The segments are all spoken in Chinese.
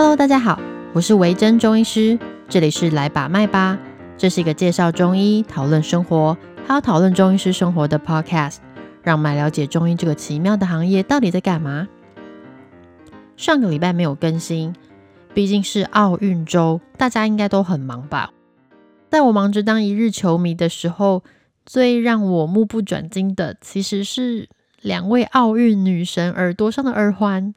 Hello，大家好，我是维珍中医师，这里是来把脉吧，这是一个介绍中医、讨论生活，还有讨论中医师生活的 Podcast，让我们来了解中医这个奇妙的行业到底在干嘛。上个礼拜没有更新，毕竟是奥运周，大家应该都很忙吧。在我忙着当一日球迷的时候，最让我目不转睛的，其实是两位奥运女神耳朵上的耳环。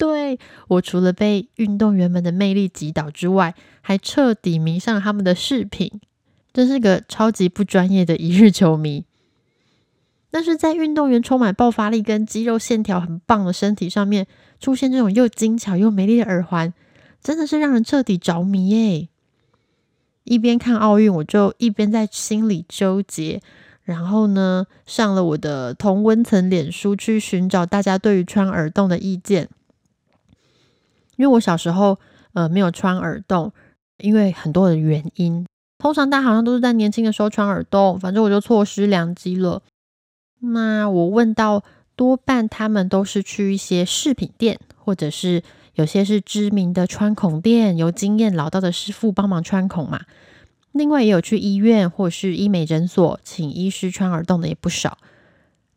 对我除了被运动员们的魅力击倒之外，还彻底迷上他们的饰品，真是个超级不专业的一日球迷。但是在运动员充满爆发力跟肌肉线条很棒的身体上面，出现这种又精巧又美丽的耳环，真的是让人彻底着迷耶！一边看奥运，我就一边在心里纠结，然后呢，上了我的同温层脸书去寻找大家对于穿耳洞的意见。因为我小时候呃没有穿耳洞，因为很多的原因。通常大家好像都是在年轻的时候穿耳洞，反正我就错失良机了。那我问到，多半他们都是去一些饰品店，或者是有些是知名的穿孔店，由经验老道的师傅帮忙穿孔嘛。另外也有去医院或是医美诊所请医师穿耳洞的也不少。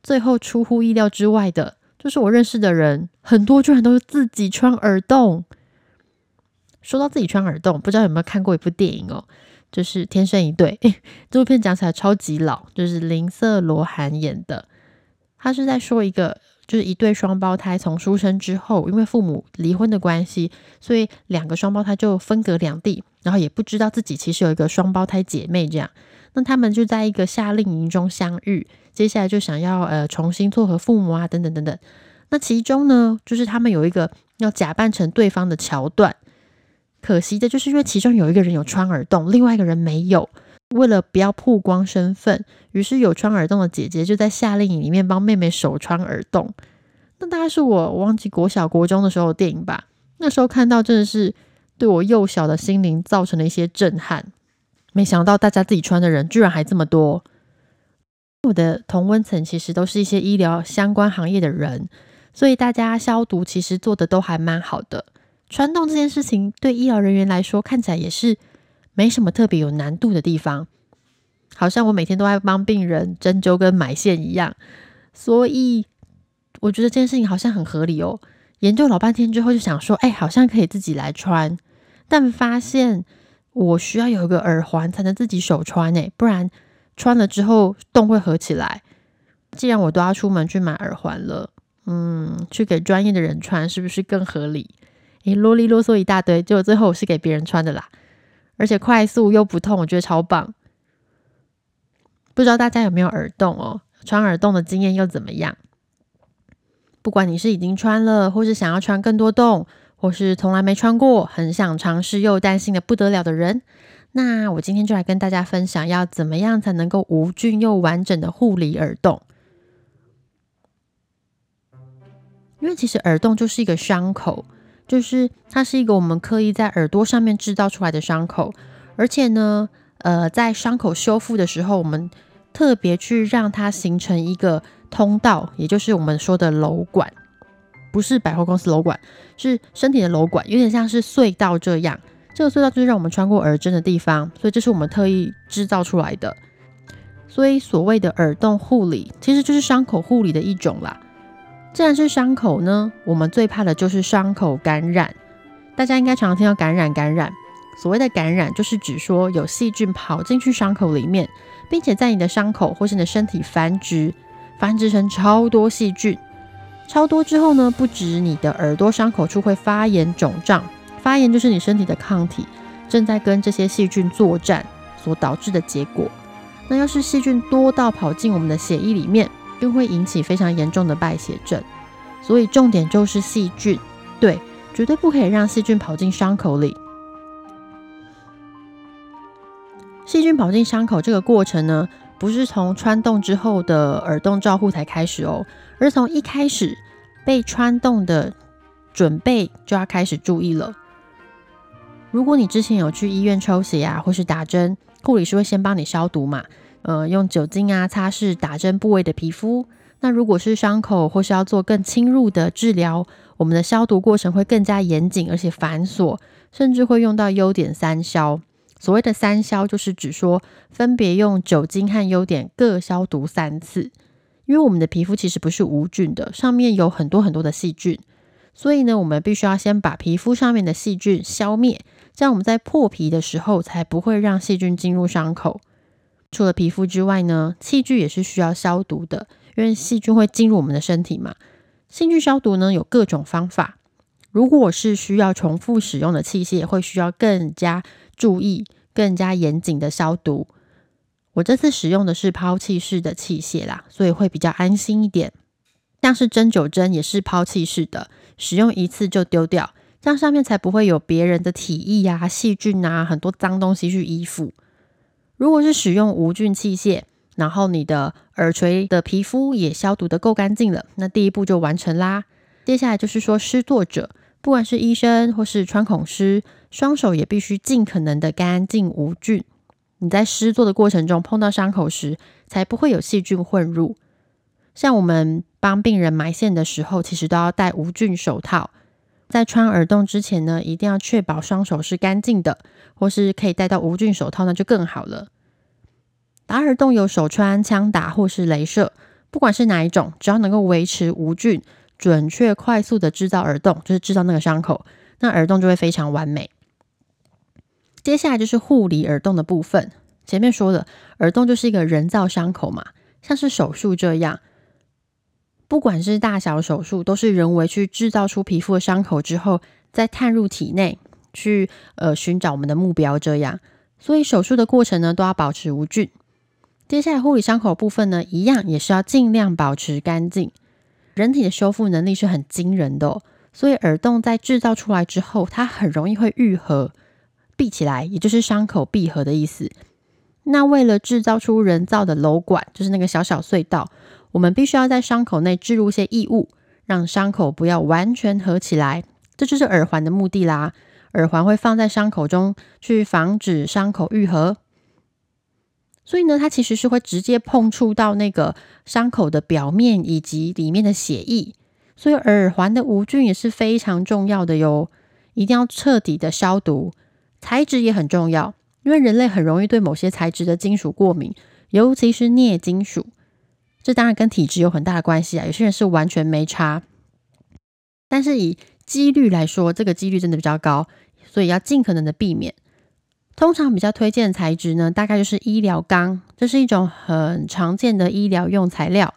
最后出乎意料之外的。就是我认识的人很多，居然都是自己穿耳洞。说到自己穿耳洞，不知道有没有看过一部电影哦，就是《天生一对》。这部片讲起来超级老，就是林瑟罗涵演的。他是在说一个，就是一对双胞胎从出生之后，因为父母离婚的关系，所以两个双胞胎就分隔两地，然后也不知道自己其实有一个双胞胎姐妹这样。那他们就在一个夏令营中相遇，接下来就想要呃重新撮合父母啊，等等等等。那其中呢，就是他们有一个要假扮成对方的桥段。可惜的就是因为其中有一个人有穿耳洞，另外一个人没有。为了不要曝光身份，于是有穿耳洞的姐姐就在夏令营里面帮妹妹手穿耳洞。那大概是我忘记国小国中的时候的电影吧。那时候看到真的是对我幼小的心灵造成了一些震撼。没想到大家自己穿的人居然还这么多。我的同温层其实都是一些医疗相关行业的人，所以大家消毒其实做的都还蛮好的。穿洞这件事情对医疗人员来说看起来也是没什么特别有难度的地方，好像我每天都在帮病人针灸跟埋线一样。所以我觉得这件事情好像很合理哦。研究老半天之后就想说，哎，好像可以自己来穿，但发现。我需要有一个耳环才能自己手穿诶，不然穿了之后洞会合起来。既然我都要出门去买耳环了，嗯，去给专业的人穿是不是更合理？诶，啰里啰嗦一大堆，结果最后我是给别人穿的啦，而且快速又不痛，我觉得超棒。不知道大家有没有耳洞哦？穿耳洞的经验又怎么样？不管你是已经穿了，或是想要穿更多洞。或是从来没穿过，很想尝试又担心的不得了的人，那我今天就来跟大家分享，要怎么样才能够无菌又完整的护理耳洞。因为其实耳洞就是一个伤口，就是它是一个我们刻意在耳朵上面制造出来的伤口，而且呢，呃，在伤口修复的时候，我们特别去让它形成一个通道，也就是我们说的瘘管。不是百货公司楼管，是身体的楼管，有点像是隧道这样。这个隧道就是让我们穿过耳针的地方，所以这是我们特意制造出来的。所以所谓的耳洞护理，其实就是伤口护理的一种啦。既然是伤口呢，我们最怕的就是伤口感染。大家应该常常听到感染，感染。所谓的感染，就是指说有细菌跑进去伤口里面，并且在你的伤口或是你的身体繁殖，繁殖成超多细菌。超多之后呢，不止你的耳朵伤口处会发炎肿胀，发炎就是你身体的抗体正在跟这些细菌作战所导致的结果。那要是细菌多到跑进我们的血液里面，更会引起非常严重的败血症。所以重点就是细菌，对，绝对不可以让细菌跑进伤口里。细菌跑进伤口这个过程呢，不是从穿洞之后的耳洞照护才开始哦。而从一开始被穿洞的准备就要开始注意了。如果你之前有去医院抽血啊，或是打针，护理师会先帮你消毒嘛，呃，用酒精啊擦拭打针部位的皮肤，那如果是伤口或是要做更侵入的治疗，我们的消毒过程会更加严谨而且繁琐，甚至会用到优点三消。所谓的三消，就是指说分别用酒精和优点各消毒三次。因为我们的皮肤其实不是无菌的，上面有很多很多的细菌，所以呢，我们必须要先把皮肤上面的细菌消灭，这样我们在破皮的时候才不会让细菌进入伤口。除了皮肤之外呢，器具也是需要消毒的，因为细菌会进入我们的身体嘛。器具消毒呢有各种方法，如果是需要重复使用的器械，会需要更加注意、更加严谨的消毒。我这次使用的是抛弃式的器械啦，所以会比较安心一点。像是针灸针也是抛弃式的，使用一次就丢掉，这样上面才不会有别人的体液啊、细菌啊、很多脏东西去依附。如果是使用无菌器械，然后你的耳垂的皮肤也消毒的够干净了，那第一步就完成啦。接下来就是说施作者，不管是医生或是穿孔师，双手也必须尽可能的干净无菌。你在施作的过程中碰到伤口时，才不会有细菌混入。像我们帮病人埋线的时候，其实都要戴无菌手套。在穿耳洞之前呢，一定要确保双手是干净的，或是可以戴到无菌手套，那就更好了。打耳洞有手穿、枪打或是镭射，不管是哪一种，只要能够维持无菌、准确、快速的制造耳洞，就是制造那个伤口，那耳洞就会非常完美。接下来就是护理耳洞的部分。前面说的耳洞就是一个人造伤口嘛，像是手术这样，不管是大小手术，都是人为去制造出皮肤的伤口之后，再探入体内去呃寻找我们的目标这样。所以手术的过程呢，都要保持无菌。接下来护理伤口部分呢，一样也是要尽量保持干净。人体的修复能力是很惊人的，所以耳洞在制造出来之后，它很容易会愈合。闭起来，也就是伤口闭合的意思。那为了制造出人造的瘘管，就是那个小小隧道，我们必须要在伤口内置入一些异物，让伤口不要完全合起来。这就是耳环的目的啦。耳环会放在伤口中，去防止伤口愈合。所以呢，它其实是会直接碰触到那个伤口的表面以及里面的血液。所以耳环的无菌也是非常重要的哟，一定要彻底的消毒。材质也很重要，因为人类很容易对某些材质的金属过敏，尤其是镍金属。这当然跟体质有很大的关系啊。有些人是完全没差，但是以几率来说，这个几率真的比较高，所以要尽可能的避免。通常比较推荐的材质呢，大概就是医疗钢，这是一种很常见的医疗用材料，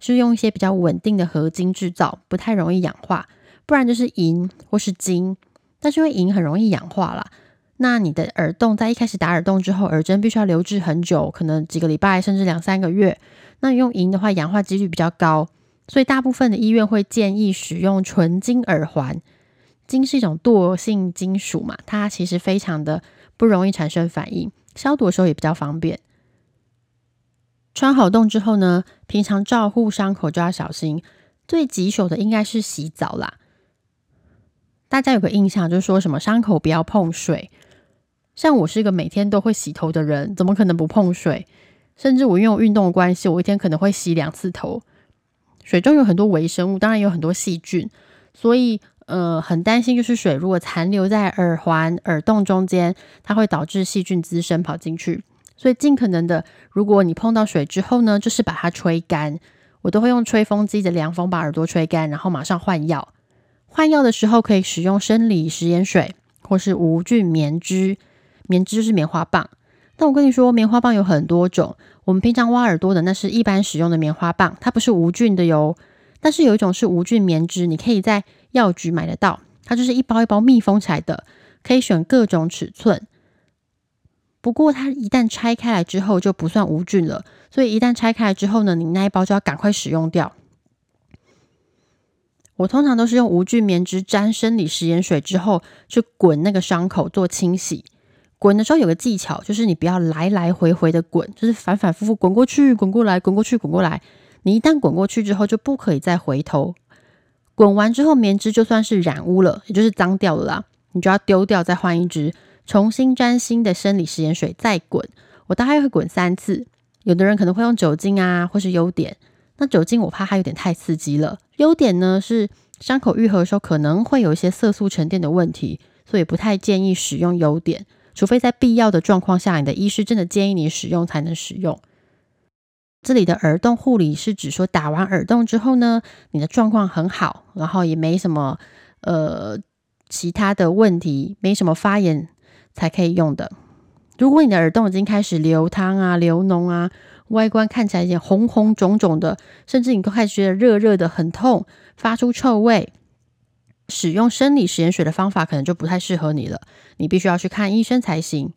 是用一些比较稳定的合金制造，不太容易氧化。不然就是银或是金，但是因为银很容易氧化啦。那你的耳洞在一开始打耳洞之后，耳针必须要留置很久，可能几个礼拜甚至两三个月。那用银的话，氧化几率比较高，所以大部分的医院会建议使用纯金耳环。金是一种惰性金属嘛，它其实非常的不容易产生反应，消毒的时候也比较方便。穿好洞之后呢，平常照护伤口就要小心，最棘手的应该是洗澡啦。大家有个印象就是说什么伤口不要碰水。像我是一个每天都会洗头的人，怎么可能不碰水？甚至我因为运动的关系，我一天可能会洗两次头。水中有很多微生物，当然有很多细菌，所以呃很担心，就是水如果残留在耳环、耳洞中间，它会导致细菌滋生跑进去。所以尽可能的，如果你碰到水之后呢，就是把它吹干。我都会用吹风机的凉风把耳朵吹干，然后马上换药。换药的时候可以使用生理食盐水或是无菌棉汁。棉织就是棉花棒，但我跟你说，棉花棒有很多种。我们平常挖耳朵的那是一般使用的棉花棒，它不是无菌的哟。但是有一种是无菌棉织，你可以在药局买得到，它就是一包一包密封起来的，可以选各种尺寸。不过它一旦拆开来之后就不算无菌了，所以一旦拆开来之后呢，你那一包就要赶快使用掉。我通常都是用无菌棉织沾生理食盐水之后去滚那个伤口做清洗。滚的时候有个技巧，就是你不要来来回回的滚，就是反反复复滚过去、滚过来、滚过去、滚过来。你一旦滚过去之后，就不可以再回头。滚完之后，棉织就算是染污了，也就是脏掉了啦，你就要丢掉，再换一支，重新沾新的生理食盐水再滚。我大概会滚三次。有的人可能会用酒精啊，或是优点。那酒精我怕它有点太刺激了。优点呢是伤口愈合的时候可能会有一些色素沉淀的问题，所以不太建议使用优点，除非在必要的状况下，你的医师真的建议你使用才能使用。这里的耳洞护理是指说打完耳洞之后呢，你的状况很好，然后也没什么呃其他的问题，没什么发炎才可以用的。如果你的耳洞已经开始流汤啊、流脓啊，外观看起来有点红红肿肿的，甚至你都开始觉得热热的、很痛、发出臭味，使用生理食盐水的方法可能就不太适合你了。你必须要去看医生才行。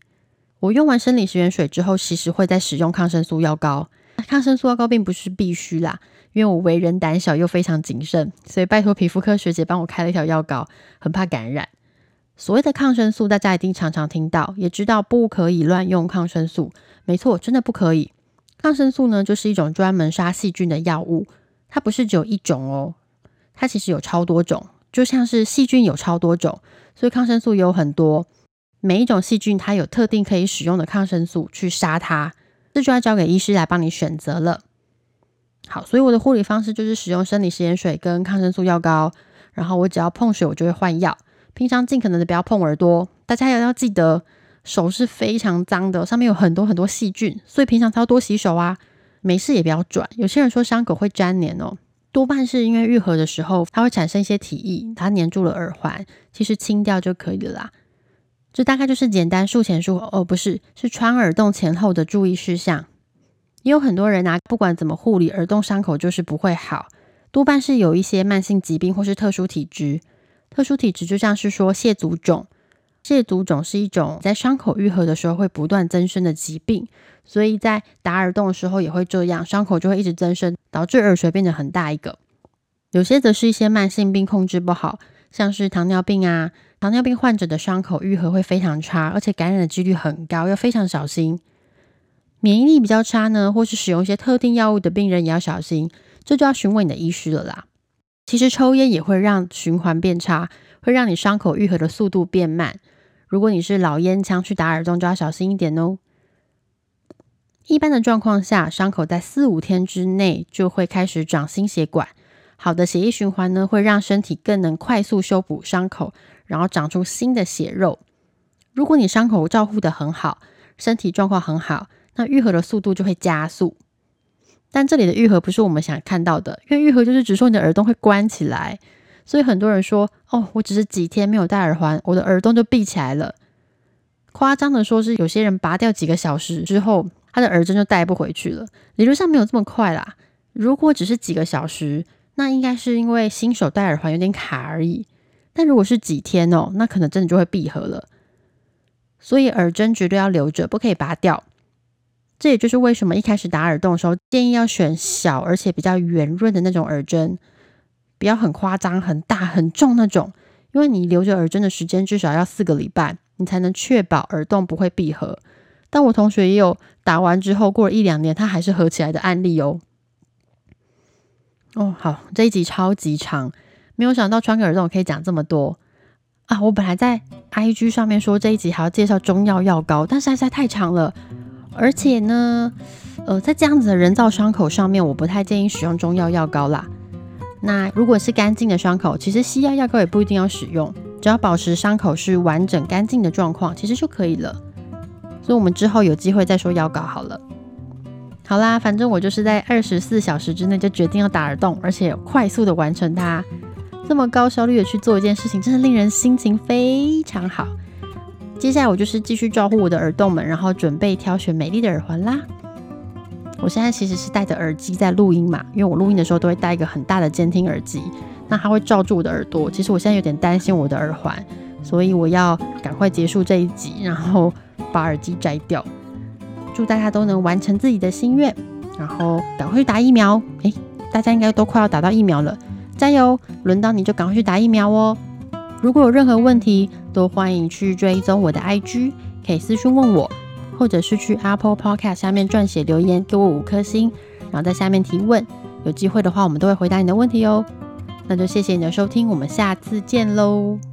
我用完生理食盐水之后，其实会再使用抗生素药膏。抗生素药膏并不是必须啦，因为我为人胆小又非常谨慎，所以拜托皮肤科学姐帮我开了一条药膏，很怕感染。所谓的抗生素，大家一定常常听到，也知道不可以乱用抗生素。没错，真的不可以。抗生素呢，就是一种专门杀细菌的药物，它不是只有一种哦，它其实有超多种，就像是细菌有超多种，所以抗生素有很多。每一种细菌，它有特定可以使用的抗生素去杀它，这就要交给医师来帮你选择了。好，所以我的护理方式就是使用生理食盐水跟抗生素药膏，然后我只要碰水，我就会换药。平常尽可能的不要碰耳朵，大家也要记得手是非常脏的，上面有很多很多细菌，所以平常要多洗手啊。没事也不要转。有些人说伤口会粘黏哦，多半是因为愈合的时候它会产生一些体液，它粘住了耳环，其实清掉就可以了啦。这大概就是简单术前术后哦，不是，是穿耳洞前后的注意事项。也有很多人啊，不管怎么护理耳洞伤口就是不会好，多半是有一些慢性疾病或是特殊体质。特殊体质就像是说蟹足肿，蟹足肿是一种在伤口愈合的时候会不断增生的疾病，所以在打耳洞的时候也会这样，伤口就会一直增生，导致耳垂变得很大一个。有些则是一些慢性病控制不好，像是糖尿病啊，糖尿病患者的伤口愈合会非常差，而且感染的几率很高，要非常小心。免疫力比较差呢，或是使用一些特定药物的病人也要小心，这就要询问你的医师了啦。其实抽烟也会让循环变差，会让你伤口愈合的速度变慢。如果你是老烟枪去打耳洞，就要小心一点哦。一般的状况下，伤口在四五天之内就会开始长新血管。好的血液循环呢，会让身体更能快速修补伤口，然后长出新的血肉。如果你伤口照护的很好，身体状况很好，那愈合的速度就会加速。但这里的愈合不是我们想看到的，因为愈合就是只说你的耳洞会关起来，所以很多人说：“哦，我只是几天没有戴耳环，我的耳洞就闭起来了。”夸张的说是有些人拔掉几个小时之后，他的耳针就戴不回去了。理论上没有这么快啦，如果只是几个小时，那应该是因为新手戴耳环有点卡而已。但如果是几天哦，那可能真的就会闭合了。所以耳针绝对要留着，不可以拔掉。这也就是为什么一开始打耳洞的时候，建议要选小而且比较圆润的那种耳针，不要很夸张、很大、很重那种。因为你留着耳针的时间至少要四个礼拜，你才能确保耳洞不会闭合。但我同学也有打完之后过了一两年，他还是合起来的案例哦。哦，好，这一集超级长，没有想到穿个耳洞可以讲这么多啊！我本来在 IG 上面说这一集还要介绍中药药膏，但是实在太长了。而且呢，呃，在这样子的人造伤口上面，我不太建议使用中药药膏啦。那如果是干净的伤口，其实西药药膏也不一定要使用，只要保持伤口是完整干净的状况，其实就可以了。所以，我们之后有机会再说药膏好了。好啦，反正我就是在二十四小时之内就决定要打耳洞，而且快速的完成它，这么高效率的去做一件事情，真的令人心情非常好。接下来我就是继续照顾我的耳洞们，然后准备挑选美丽的耳环啦。我现在其实是戴着耳机在录音嘛，因为我录音的时候都会戴一个很大的监听耳机，那它会罩住我的耳朵。其实我现在有点担心我的耳环，所以我要赶快结束这一集，然后把耳机摘掉。祝大家都能完成自己的心愿，然后赶快去打疫苗。诶，大家应该都快要打到疫苗了，加油！轮到你就赶快去打疫苗哦。如果有任何问题，都欢迎去追踪我的 IG，可以私讯问我，或者是去 Apple Podcast 下面撰写留言，给我五颗星，然后在下面提问。有机会的话，我们都会回答你的问题哦。那就谢谢你的收听，我们下次见喽。